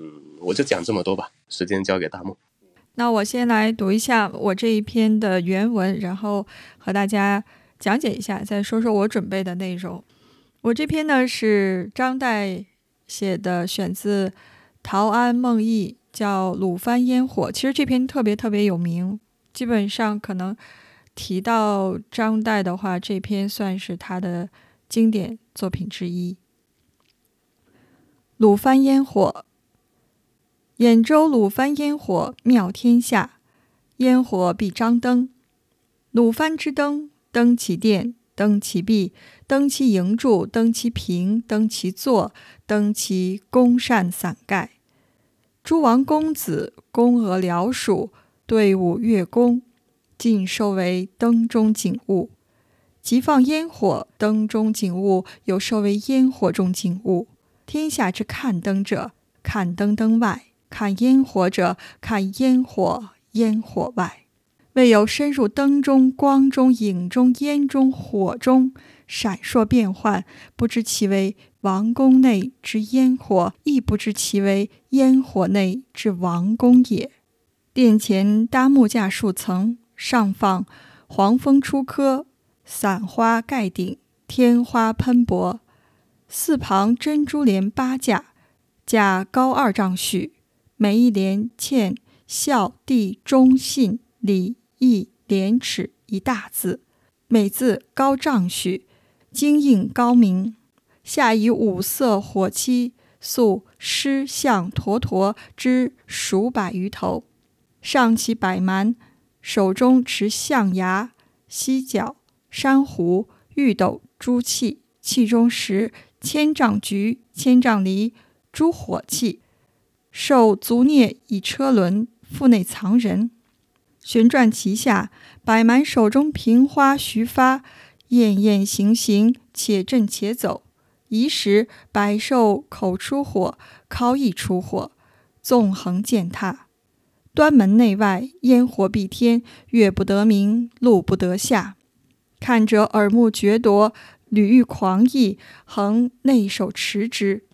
嗯，我就讲这么多吧，时间交给大木。那我先来读一下我这一篇的原文，然后和大家讲解一下，再说说我准备的内容。我这篇呢是张岱写的，选自《陶庵梦忆》，叫《鲁番烟火》。其实这篇特别特别有名，基本上可能提到张岱的话，这篇算是他的经典作品之一。《鲁番烟火》兖州鲁番烟火妙天下，烟火必张灯。鲁番之灯，灯其殿，灯其壁，灯其营柱，灯其屏，灯其座，灯其宫扇伞盖。诸王公子、宫娥僚属、队伍乐工，尽收为灯中景物。即放烟火，灯中景物又收为烟火中景物。天下之看灯者，看灯灯外。看烟火者，看烟火烟火外，未有深入灯中、光中、影中、烟中、火中，闪烁变幻，不知其为王宫内之烟火，亦不知其为烟火内之王宫也。殿前搭木架数层，上放黄蜂出窠，散花盖顶，天花喷薄。四旁珍珠帘八架，架高二丈许。每一联嵌孝弟忠信礼义廉耻一大字，每字高丈许，精印高明。下以五色火漆塑狮象驼驼之数百余头，上其百蛮，手中持象牙、犀角、珊瑚、玉斗珠器，器中石千丈菊、千丈梨诸火器。受足蹑以车轮，腹内藏人，旋转其下，摆满手中瓶花徐发，艳艳行行，且震且走。疑时百兽口出火，尻亦出火，纵横践踏。端门内外烟火蔽天，月不得明，路不得下。看者耳目觉夺，屡欲狂意，恒内手持之。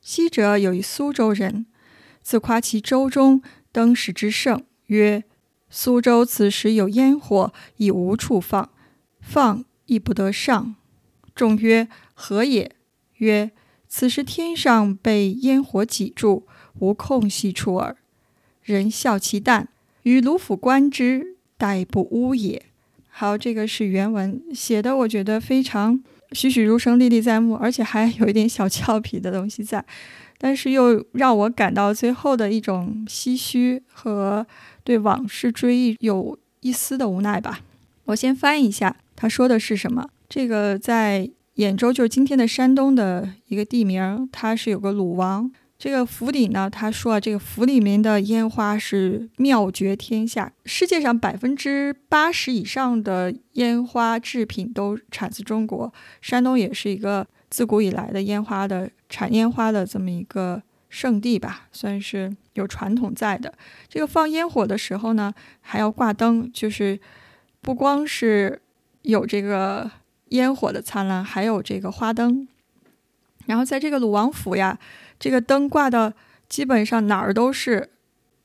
昔者有一苏州人。自夸其州中灯饰之盛，曰：“苏州此时有烟火，已无处放，放亦不得上。”众曰：“何也？”曰：“此时天上被烟火挤住，无空隙处耳。”人笑其淡，与卢府观之，殆不污也。好，这个是原文写的，我觉得非常栩栩如生、历历在目，而且还有一点小俏皮的东西在。但是又让我感到最后的一种唏嘘和对往事追忆有一丝的无奈吧。我先翻译一下他说的是什么。这个在兖州，就是今天的山东的一个地名，它是有个鲁王。这个府邸呢，他说啊，这个府里面的烟花是妙绝天下，世界上百分之八十以上的烟花制品都产自中国。山东也是一个自古以来的烟花的。产烟花的这么一个圣地吧，算是有传统在的。这个放烟火的时候呢，还要挂灯，就是不光是有这个烟火的灿烂，还有这个花灯。然后在这个鲁王府呀，这个灯挂的基本上哪儿都是。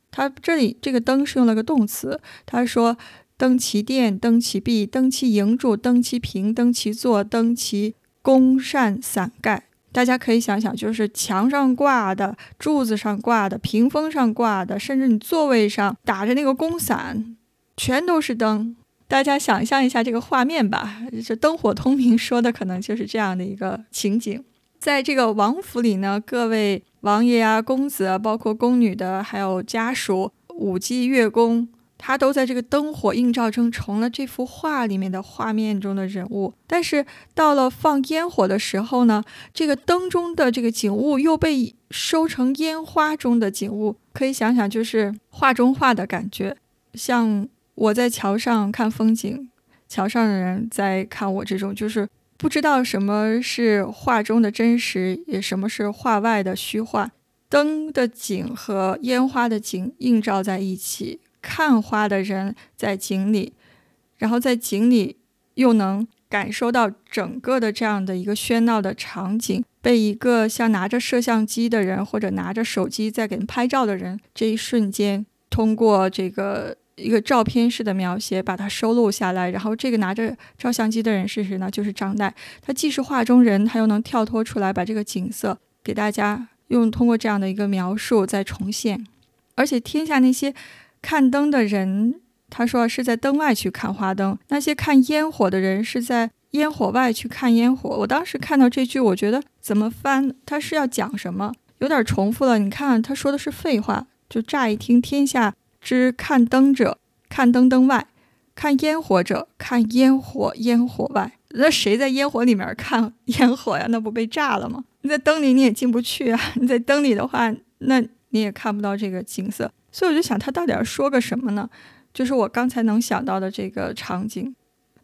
他这里这个灯是用了个动词，他说：“灯其殿，灯其壁，灯其营柱，灯其屏，灯其座，灯其宫扇伞盖。”大家可以想想，就是墙上挂的、柱子上挂的、屏风上挂的，甚至你座位上打着那个宫伞，全都是灯。大家想象一下这个画面吧，这灯火通明说的可能就是这样的一个情景。在这个王府里呢，各位王爷啊、公子啊，包括宫女的，还有家属、舞姬、乐工。他都在这个灯火映照中成了这幅画里面的画面中的人物，但是到了放烟火的时候呢，这个灯中的这个景物又被收成烟花中的景物，可以想想就是画中画的感觉。像我在桥上看风景，桥上的人在看我，这种就是不知道什么是画中的真实，也什么是画外的虚幻。灯的景和烟花的景映照在一起。看花的人在井里，然后在井里又能感受到整个的这样的一个喧闹的场景，被一个像拿着摄像机的人或者拿着手机在给人拍照的人，这一瞬间通过这个一个照片式的描写把它收录下来。然后这个拿着照相机的人是谁呢？就是张岱。他既是画中人，他又能跳脱出来，把这个景色给大家用通过这样的一个描述再重现。而且天下那些看灯的人。他说是在灯外去看花灯，那些看烟火的人是在烟火外去看烟火。我当时看到这句，我觉得怎么翻？他是要讲什么？有点重复了。你看他说的是废话，就乍一听，天下之看灯者看灯灯外，看烟火者看烟火烟火外。那谁在烟火里面看烟火呀？那不被炸了吗？你在灯里你也进不去啊。你在灯里的话，那你也看不到这个景色。所以我就想，他到底要说个什么呢？就是我刚才能想到的这个场景，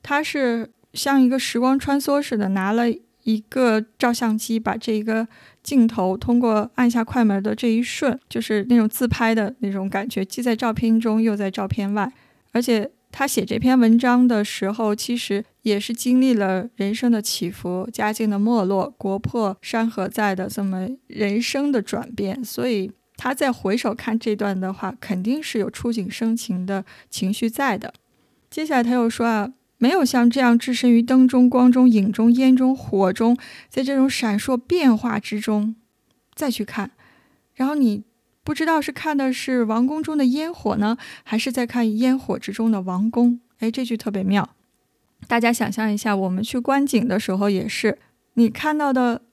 他是像一个时光穿梭似的，拿了一个照相机，把这一个镜头通过按下快门的这一瞬，就是那种自拍的那种感觉，既在照片中又在照片外。而且他写这篇文章的时候，其实也是经历了人生的起伏、家境的没落、国破山河在的这么人生的转变，所以。他再回首看这段的话，肯定是有触景生情的情绪在的。接下来他又说啊，没有像这样置身于灯中、光中、影中、烟中、火中，在这种闪烁变化之中再去看，然后你不知道是看的是王宫中的烟火呢，还是在看烟火之中的王宫。哎，这句特别妙。大家想象一下，我们去观景的时候也是，你看到的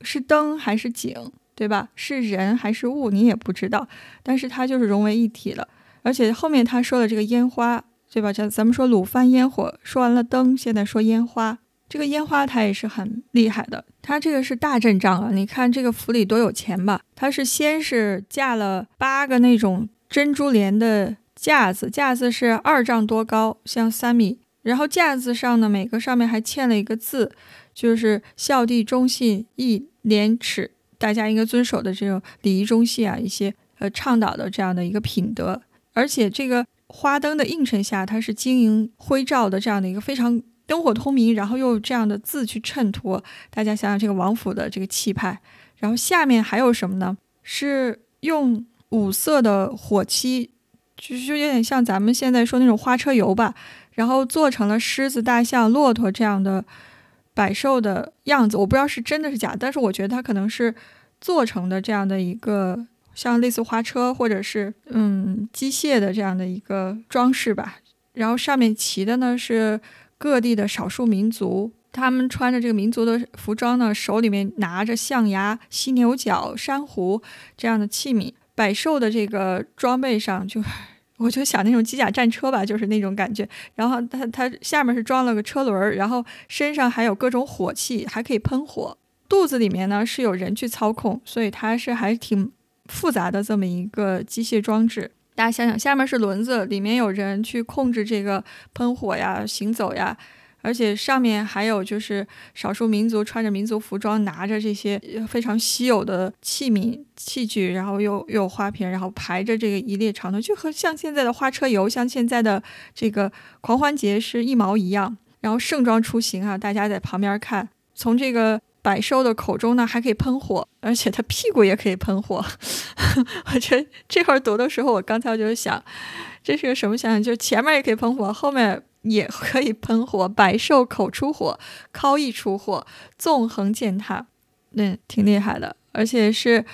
是灯还是景？对吧？是人还是物，你也不知道，但是它就是融为一体了。而且后面他说的这个烟花，对吧？咱咱们说鲁番烟火，说完了灯，现在说烟花。这个烟花它也是很厉害的，它这个是大阵仗啊！你看这个府里多有钱吧？它是先是架了八个那种珍珠帘的架子，架子是二丈多高，像三米。然后架子上呢，每个上面还嵌了一个字，就是孝弟忠信义廉耻。大家应该遵守的这种礼仪中信啊，一些呃倡导的这样的一个品德，而且这个花灯的映衬下，它是晶莹辉照的这样的一个非常灯火通明，然后又这样的字去衬托，大家想想这个王府的这个气派。然后下面还有什么呢？是用五色的火漆，就就有点像咱们现在说那种花车油吧，然后做成了狮子、大象、骆驼这样的。百兽的样子，我不知道是真的是假，但是我觉得它可能是做成的这样的一个像类似花车或者是嗯机械的这样的一个装饰吧。然后上面骑的呢是各地的少数民族，他们穿着这个民族的服装呢，手里面拿着象牙、犀牛角、珊瑚这样的器皿，百兽的这个装备上就。我就想那种机甲战车吧，就是那种感觉。然后它它下面是装了个车轮，然后身上还有各种火器，还可以喷火。肚子里面呢是有人去操控，所以它是还挺复杂的这么一个机械装置。大家想想，下面是轮子，里面有人去控制这个喷火呀、行走呀。而且上面还有就是少数民族穿着民族服装，拿着这些非常稀有的器皿器具，然后又又有花瓶，然后排着这个一列长队，就和像现在的花车游，像现在的这个狂欢节是一毛一样。然后盛装出行啊，大家在旁边看，从这个百兽的口中呢还可以喷火，而且它屁股也可以喷火。我这这会儿读的时候，我刚才我就想，这是个什么想想？就前面也可以喷火，后面。也可以喷火，百兽口出火，尻一出火，纵横践踏，那挺厉害的。而且是，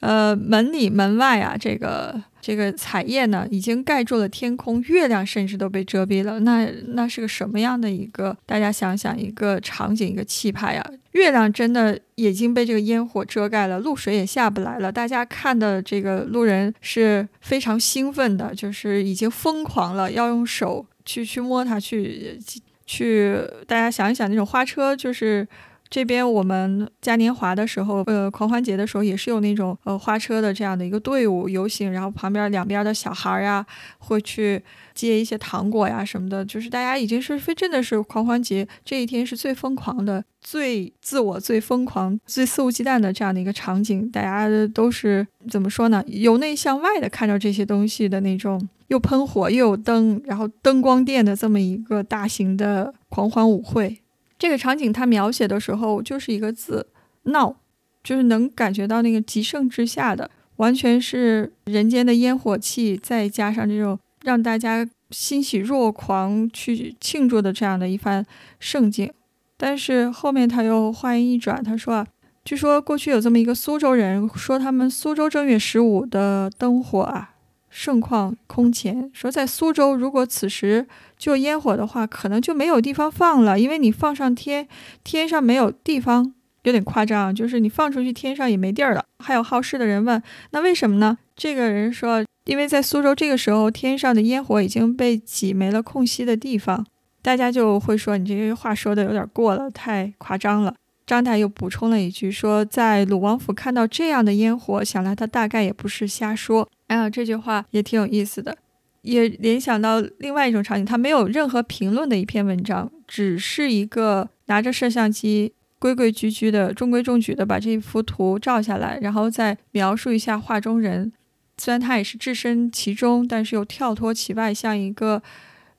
呃，门里门外啊，这个这个彩叶呢，已经盖住了天空，月亮甚至都被遮蔽了。那那是个什么样的一个？大家想想，一个场景，一个气派呀！月亮真的已经被这个烟火遮盖了，露水也下不来了。大家看的这个路人是非常兴奋的，就是已经疯狂了，要用手。去去摸它，去去，大家想一想，那种花车，就是这边我们嘉年华的时候，呃，狂欢节的时候，也是有那种呃花车的这样的一个队伍游行，然后旁边两边的小孩呀，会去接一些糖果呀什么的，就是大家已经是非真的是狂欢节这一天是最疯狂的、最自我、最疯狂、最肆无忌惮的这样的一个场景，大家都是怎么说呢？由内向外的看着这些东西的那种。又喷火又有灯，然后灯光电的这么一个大型的狂欢舞会，这个场景他描写的时候就是一个字“闹”，就是能感觉到那个极盛之下的，完全是人间的烟火气，再加上这种让大家欣喜若狂去庆祝的这样的一番盛景。但是后面他又话音一转，他说啊，据说过去有这么一个苏州人，说他们苏州正月十五的灯火啊，盛况空前。说在苏州，如果此时就烟火的话，可能就没有地方放了，因为你放上天，天上没有地方，有点夸张，就是你放出去，天上也没地儿了。还有好事的人问，那为什么呢？这个人说，因为在苏州这个时候，天上的烟火已经被挤没了空隙的地方。大家就会说你这些话说的有点过了，太夸张了。张岱又补充了一句，说在鲁王府看到这样的烟火，想来他大概也不是瞎说。哎呀，这句话也挺有意思的，也联想到另外一种场景。他没有任何评论的一篇文章，只是一个拿着摄像机规规矩矩的、中规中矩的把这幅图照下来，然后再描述一下画中人。虽然他也是置身其中，但是又跳脱其外，像一个。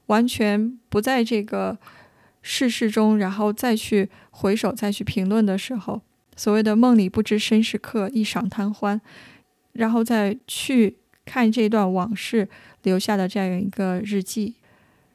完全不在这个世事中，然后再去回首、再去评论的时候，所谓的“梦里不知身是客，一晌贪欢”，然后再去看这段往事留下的这样一个日记，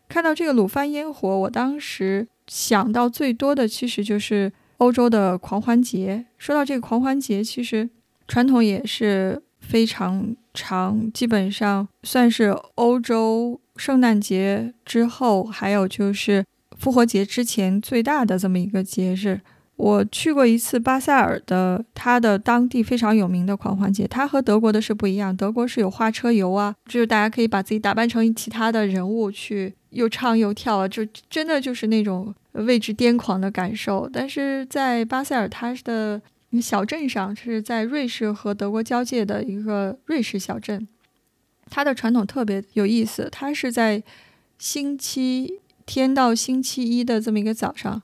看到这个鲁番烟火，我当时想到最多的其实就是欧洲的狂欢节。说到这个狂欢节，其实传统也是非常长，基本上算是欧洲。圣诞节之后，还有就是复活节之前最大的这么一个节日。我去过一次巴塞尔的，它的当地非常有名的狂欢节。它和德国的是不一样，德国是有花车游啊，就是大家可以把自己打扮成其他的人物去又唱又跳啊，就真的就是那种为之癫狂的感受。但是在巴塞尔，它的小镇上是在瑞士和德国交界的一个瑞士小镇。它的传统特别有意思，它是在星期天到星期一的这么一个早上，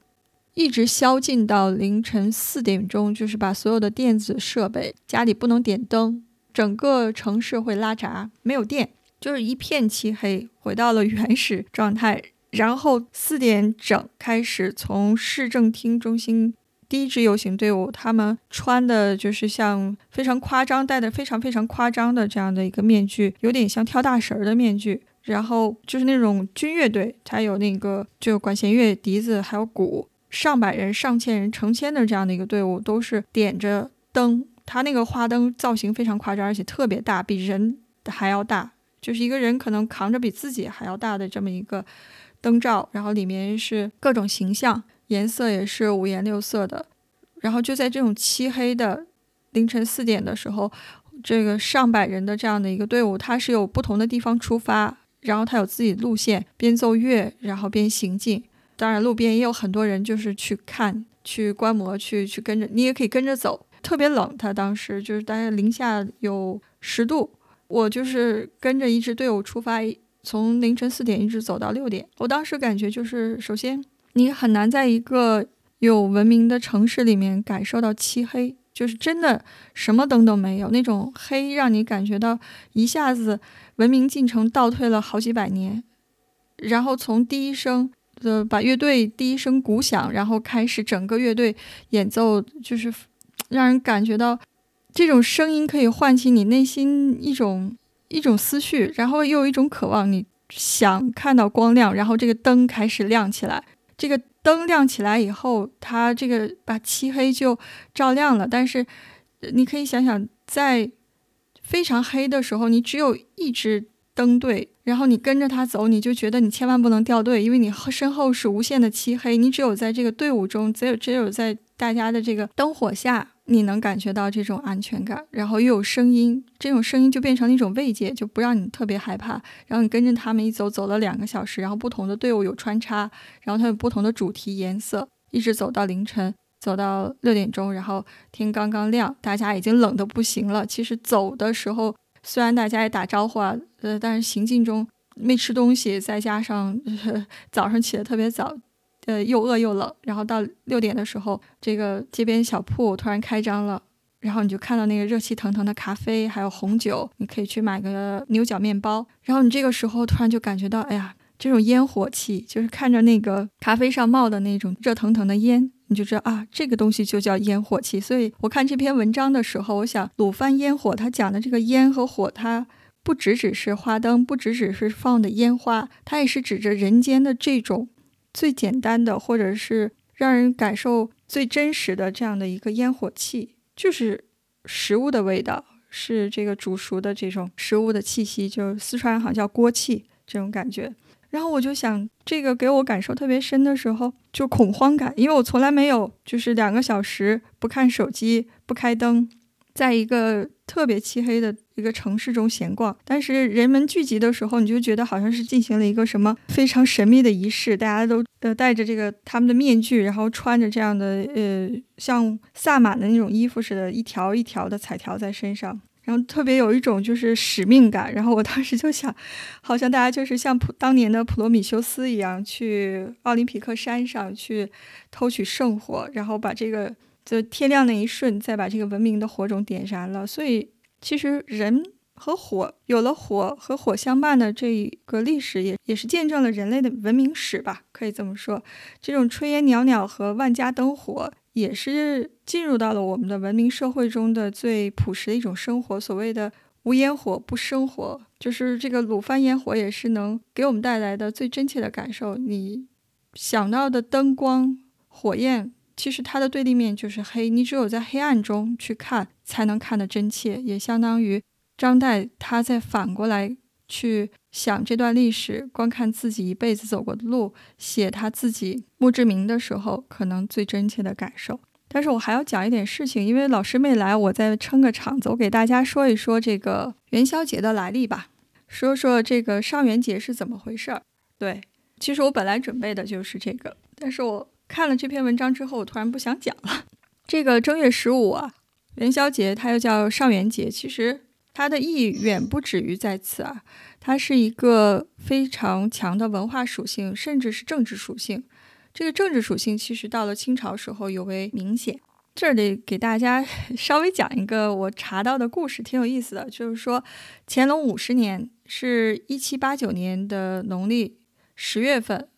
一直宵禁到凌晨四点钟，就是把所有的电子设备家里不能点灯，整个城市会拉闸，没有电，就是一片漆黑，回到了原始状态。然后四点整开始从市政厅中心。第一支游行队伍，他们穿的就是像非常夸张，戴的非常非常夸张的这样的一个面具，有点像跳大神的面具。然后就是那种军乐队，它有那个就管弦乐、笛子还有鼓，上百人、上千人、成千的这样的一个队伍，都是点着灯。他那个花灯造型非常夸张，而且特别大，比人还要大，就是一个人可能扛着比自己还要大的这么一个灯罩，然后里面是各种形象。颜色也是五颜六色的，然后就在这种漆黑的凌晨四点的时候，这个上百人的这样的一个队伍，它是有不同的地方出发，然后他有自己的路线，边奏乐然后边行进。当然，路边也有很多人就是去看、去观摩、去去跟着，你也可以跟着走。特别冷，他当时就是大概零下有十度，我就是跟着一支队伍出发，从凌晨四点一直走到六点。我当时感觉就是首先。你很难在一个有文明的城市里面感受到漆黑，就是真的什么灯都没有，那种黑让你感觉到一下子文明进程倒退了好几百年。然后从第一声的把乐队第一声鼓响，然后开始整个乐队演奏，就是让人感觉到这种声音可以唤起你内心一种一种思绪，然后又有一种渴望，你想看到光亮，然后这个灯开始亮起来。这个灯亮起来以后，它这个把漆黑就照亮了。但是，你可以想想，在非常黑的时候，你只有一支灯队，然后你跟着他走，你就觉得你千万不能掉队，因为你身后是无限的漆黑。你只有在这个队伍中，只有只有在大家的这个灯火下。你能感觉到这种安全感，然后又有声音，这种声音就变成了一种慰藉，就不让你特别害怕。然后你跟着他们一走，走了两个小时，然后不同的队伍有穿插，然后它有不同的主题颜色，一直走到凌晨，走到六点钟，然后天刚刚亮，大家已经冷得不行了。其实走的时候，虽然大家也打招呼啊，呃，但是行进中没吃东西，再加上早上起得特别早。呃，又饿又冷，然后到六点的时候，这个街边小铺突然开张了，然后你就看到那个热气腾腾的咖啡，还有红酒，你可以去买个牛角面包，然后你这个时候突然就感觉到，哎呀，这种烟火气，就是看着那个咖啡上冒的那种热腾腾的烟，你就知道啊，这个东西就叫烟火气。所以我看这篇文章的时候，我想鲁番烟火，它讲的这个烟和火，它不只只是花灯，不只只是放的烟花，它也是指着人间的这种最简单的，或者是让人感受最真实的这样的一个烟火气，就是食物的味道，是这个煮熟的这种食物的气息，就四川好像叫锅气这种感觉。然后我就想，这个给我感受特别深的时候，就恐慌感，因为我从来没有就是两个小时不看手机、不开灯，在一个特别漆黑的一个城市中闲逛。但是人们聚集的时候，你就觉得好像是进行了一个什么非常神秘的仪式，大家都呃戴着这个他们的面具，然后穿着这样的呃像萨满的那种衣服似的，一条一条的彩条在身上。然后特别有一种就是使命感，然后我当时就想，好像大家就是像普当年的普罗米修斯一样，去奥林匹克山上去偷取圣火，然后把这个就天亮那一瞬，再把这个文明的火种点燃了。所以其实人和火有了火和火相伴的这一个历史，也也是见证了人类的文明史吧，可以这么说。这种炊烟袅袅和万家灯火。也是进入到了我们的文明社会中的最朴实的一种生活。所谓的“无烟火不生活”，就是这个鲁番烟火也是能给我们带来的最真切的感受。你想到的灯光、火焰，其实它的对立面就是黑。你只有在黑暗中去看，才能看得真切。也相当于张岱他在反过来。去想这段历史，观看自己一辈子走过的路，写他自己墓志铭的时候，可能最真切的感受。但是我还要讲一点事情，因为老师没来，我再撑个场子，我给大家说一说这个元宵节的来历吧，说说这个上元节是怎么回事儿。对，其实我本来准备的就是这个，但是我看了这篇文章之后，我突然不想讲了。这个正月十五啊，元宵节，它又叫上元节，其实。它的意义远不止于在此啊，它是一个非常强的文化属性，甚至是政治属性。这个政治属性其实到了清朝时候尤为明显。这里给大家 稍微讲一个我查到的故事，挺有意思的。就是说，乾隆五十年是一七八九年的农历十月份，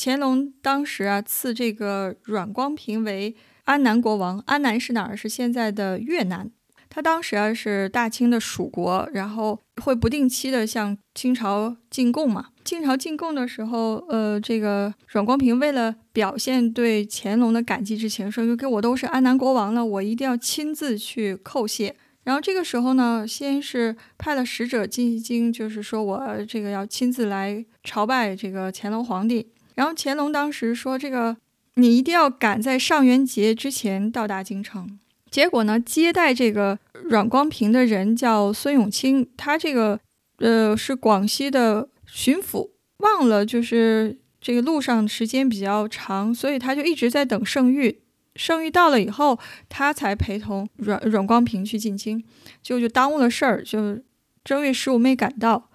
乾隆当时啊赐这个阮光平为安南国王。安南是哪儿？是现在的越南。他当时啊是大清的属国，然后会不定期的向清朝进贡嘛。清朝进贡的时候，呃，这个阮光平为了表现对乾隆的感激之情，说就给我都是安南国王了，我一定要亲自去叩谢。然后这个时候呢，先是派了使者进京，就是说我这个要亲自来朝拜这个乾隆皇帝。然后乾隆当时说，这个你一定要赶在上元节之前到达京城。结果呢？接待这个阮光平的人叫孙永清，他这个呃是广西的巡抚，忘了就是这个路上时间比较长，所以他就一直在等圣谕。圣谕到了以后，他才陪同阮阮光平去进京，就就耽误了事儿，就正月十五没赶到。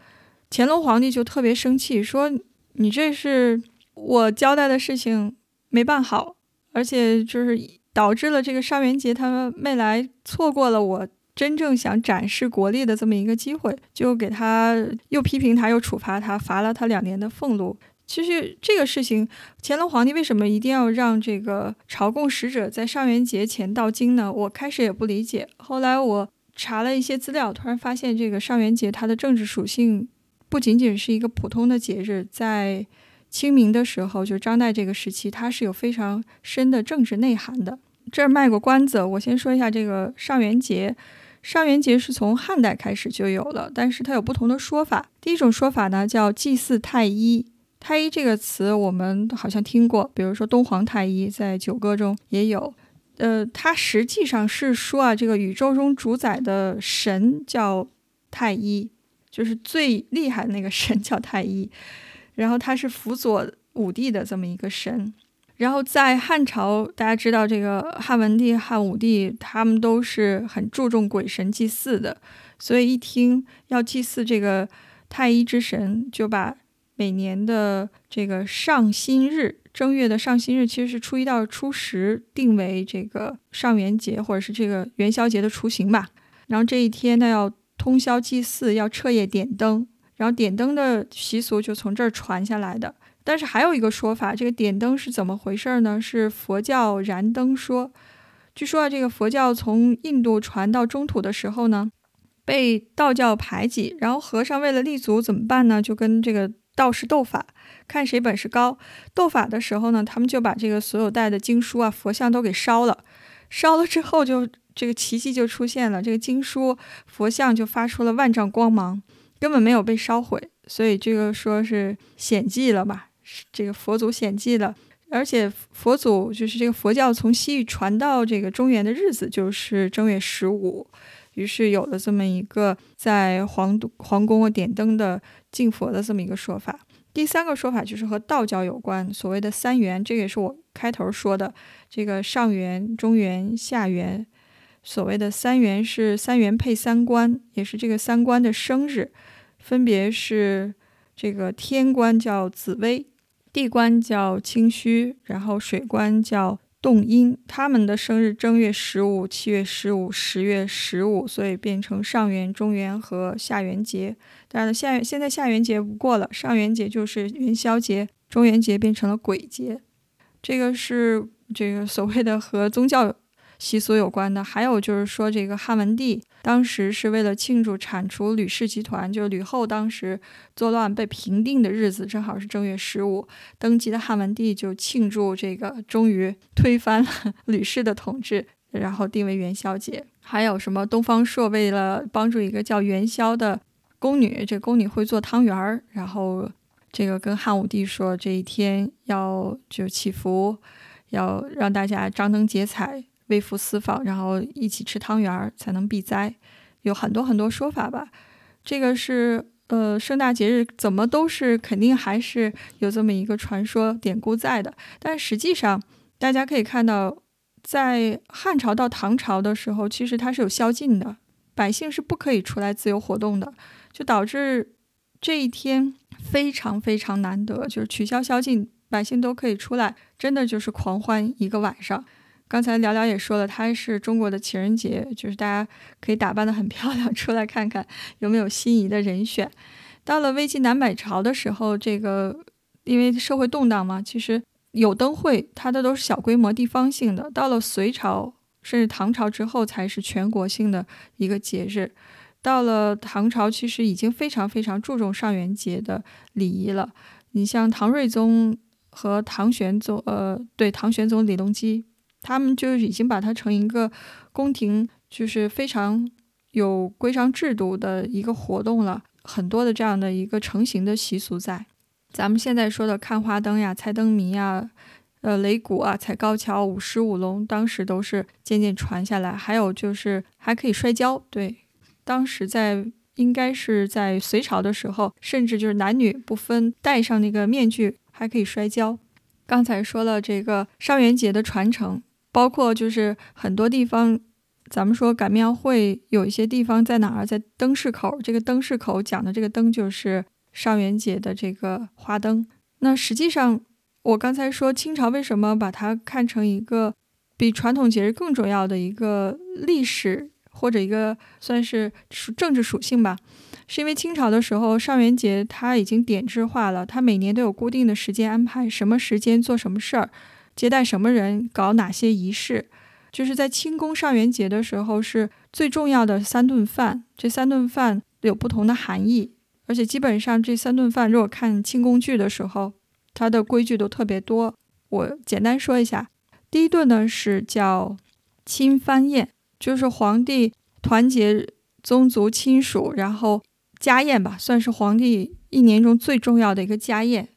乾隆皇帝就特别生气，说你这是我交代的事情没办好，而且就是。导致了这个上元节他们没来，错过了我真正想展示国力的这么一个机会，就给他又批评他，又处罚他，罚了他两年的俸禄。其实这个事情，乾隆皇帝为什么一定要让这个朝贡使者在上元节前到京呢？我开始也不理解，后来我查了一些资料，突然发现这个上元节它的政治属性不仅仅是一个普通的节日，在。清明的时候，就张岱这个时期，它是有非常深的政治内涵的。这儿卖过关子，我先说一下这个上元节。上元节是从汉代开始就有了，但是它有不同的说法。第一种说法呢，叫祭祀太一。太一这个词我们好像听过，比如说东皇太一在九歌中也有。呃，它实际上是说啊，这个宇宙中主宰的神叫太一，就是最厉害的那个神叫太一。然后他是辅佐武帝的这么一个神，然后在汉朝，大家知道这个汉文帝、汉武帝，他们都是很注重鬼神祭祀的，所以一听要祭祀这个太一之神，就把每年的这个上新日，正月的上新日，其实是初一到初十，定为这个上元节或者是这个元宵节的雏形吧。然后这一天呢，要通宵祭祀，要彻夜点灯。然后点灯的习俗就从这儿传下来的。但是还有一个说法，这个点灯是怎么回事呢？是佛教燃灯说。据说啊，这个佛教从印度传到中土的时候呢，被道教排挤，然后和尚为了立足怎么办呢？就跟这个道士斗法，看谁本事高。斗法的时候呢，他们就把这个所有带的经书啊、佛像都给烧了。烧了之后，就这个奇迹就出现了，这个经书、佛像就发出了万丈光芒，根本没有被烧毁。所以这个说是显迹了吧？这个佛祖显迹了，而且佛祖就是这个佛教从西域传到这个中原的日子就是正月十五，于是有了这么一个在皇皇宫点灯的敬佛的这么一个说法。第三个说法就是和道教有关，所谓的三元，这个也是我开头说的，这个上元、中元、下元。所谓的三元是三元配三官，也是这个三官的生日，分别是这个天官叫紫薇。地官叫清虚，然后水官叫洞阴，他们的生日正月十五、七月十五、十月十五，所以变成上元、中元和下元节。当然了，下元现在下元节不过了，上元节就是元宵节，中元节变成了鬼节。这个是这个所谓的和宗教。习俗有关的，还有就是说，这个汉文帝当时是为了庆祝铲除吕氏集团，就是吕后当时作乱被平定的日子，正好是正月十五，登基的汉文帝就庆祝这个终于推翻了 吕氏的统治，然后定为元宵节。还有什么？东方朔为了帮助一个叫元宵的宫女，这宫女会做汤圆儿，然后这个跟汉武帝说，这一天要就祈福，要让大家张灯结彩。微服私访，然后一起吃汤圆儿才能避灾，有很多很多说法吧。这个是呃，盛大节日怎么都是肯定还是有这么一个传说典故在的。但实际上，大家可以看到，在汉朝到唐朝的时候，其实它是有宵禁的，百姓是不可以出来自由活动的，就导致这一天非常非常难得，就是取消宵禁，百姓都可以出来，真的就是狂欢一个晚上。刚才聊聊也说了，它是中国的情人节，就是大家可以打扮得很漂亮，出来看看有没有心仪的人选。到了魏晋南北朝的时候，这个因为社会动荡嘛，其实有灯会，它的都是小规模、地方性的。到了隋朝甚至唐朝之后，才是全国性的一个节日。到了唐朝，其实已经非常非常注重上元节的礼仪了。你像唐睿宗和唐玄宗，呃，对，唐玄宗李隆基。他们就已经把它成一个宫廷，就是非常有规章制度的一个活动了，很多的这样的一个成型的习俗在。咱们现在说的看花灯呀、猜灯谜呀、呃擂鼓啊、踩高跷、舞狮舞龙，当时都是渐渐传下来。还有就是还可以摔跤，对，当时在应该是在隋朝的时候，甚至就是男女不分，戴上那个面具还可以摔跤。刚才说了这个上元节的传承。包括就是很多地方，咱们说赶庙会，有一些地方在哪儿？在灯市口。这个灯市口讲的这个灯，就是上元节的这个花灯。那实际上，我刚才说清朝为什么把它看成一个比传统节日更重要的一个历史或者一个算是属政治属性吧，是因为清朝的时候上元节它已经点制化了，它每年都有固定的时间安排，什么时间做什么事儿。接待什么人，搞哪些仪式，就是在清宫上元节的时候是最重要的三顿饭。这三顿饭有不同的含义，而且基本上这三顿饭，如果看清宫剧的时候，它的规矩都特别多。我简单说一下，第一顿呢是叫清藩宴，就是皇帝团结宗族亲属，然后家宴吧，算是皇帝一年中最重要的一个家宴。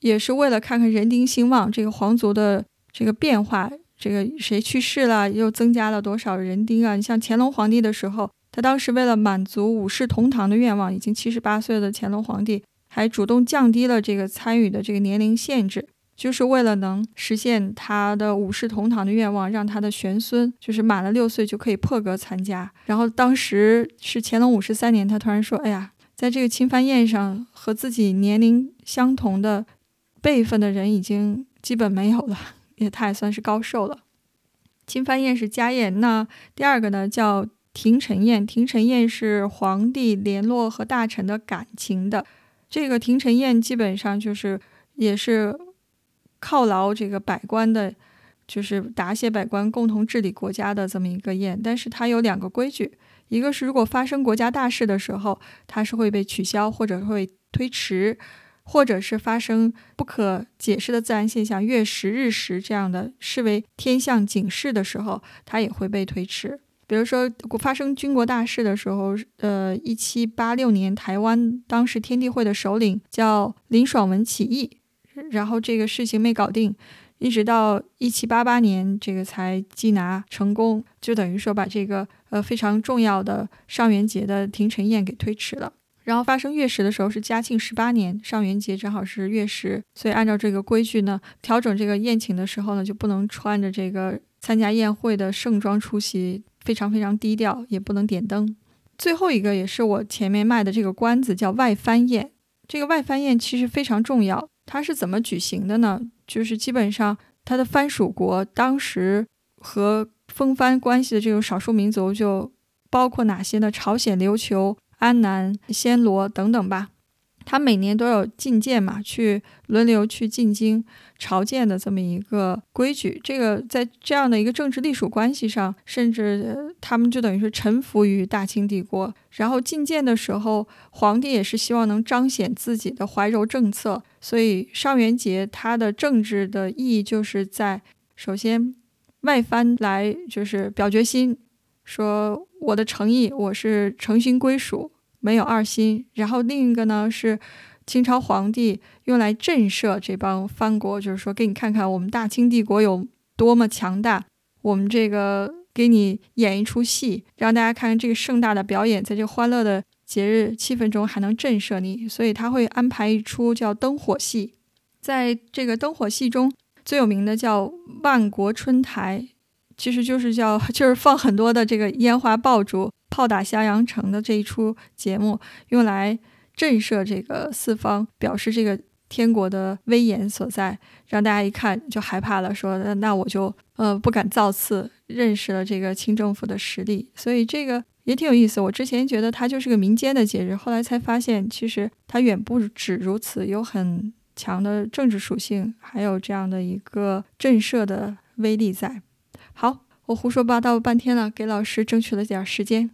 也是为了看看人丁兴旺，这个皇族的这个变化，这个谁去世了，又增加了多少人丁啊？你像乾隆皇帝的时候，他当时为了满足五世同堂的愿望，已经七十八岁的乾隆皇帝还主动降低了这个参与的这个年龄限制，就是为了能实现他的五世同堂的愿望，让他的玄孙就是满了六岁就可以破格参加。然后当时是乾隆五十三年，他突然说：“哎呀，在这个亲藩宴上，和自己年龄相同的。”辈分的人已经基本没有了，也他也算是高寿了。亲藩宴是家宴，那第二个呢叫廷臣宴。廷臣宴是皇帝联络和大臣的感情的。这个廷臣宴基本上就是也是犒劳这个百官的，就是答谢百官共同治理国家的这么一个宴。但是它有两个规矩，一个是如果发生国家大事的时候，它是会被取消或者会推迟。或者是发生不可解释的自然现象，月食、日食这样的视为天象警示的时候，它也会被推迟。比如说发生军国大事的时候，呃，一七八六年台湾当时天地会的首领叫林爽文起义，然后这个事情没搞定，一直到一七八八年这个才缉拿成功，就等于说把这个呃非常重要的上元节的廷臣宴给推迟了。然后发生月食的时候是嘉庆十八年上元节，正好是月食，所以按照这个规矩呢，调整这个宴请的时候呢，就不能穿着这个参加宴会的盛装出席，非常非常低调，也不能点灯。最后一个也是我前面卖的这个关子，叫外藩宴。这个外藩宴其实非常重要，它是怎么举行的呢？就是基本上它的藩属国当时和封藩关系的这种少数民族就包括哪些呢？朝鲜、琉球。安南、暹罗等等吧，他每年都有觐见嘛，去轮流去进京朝见的这么一个规矩。这个在这样的一个政治隶属关系上，甚至他们就等于是臣服于大清帝国。然后觐见的时候，皇帝也是希望能彰显自己的怀柔政策。所以上元节它的政治的意义就是在首先外藩来就是表决心。说我的诚意，我是诚心归属，没有二心。然后另一个呢是清朝皇帝用来震慑这帮藩国，就是说给你看看我们大清帝国有多么强大。我们这个给你演一出戏，让大家看看这个盛大的表演，在这欢乐的节日气氛中还能震慑你。所以他会安排一出叫灯火戏，在这个灯火戏中最有名的叫万国春台。其实就是叫，就是放很多的这个烟花爆竹、炮打襄阳城的这一出节目，用来震慑这个四方，表示这个天国的威严所在，让大家一看就害怕了，说那我就呃不敢造次，认识了这个清政府的实力。所以这个也挺有意思。我之前觉得它就是个民间的节日，后来才发现，其实它远不止如此，有很强的政治属性，还有这样的一个震慑的威力在。好，我胡说八道半天了，给老师争取了点时间。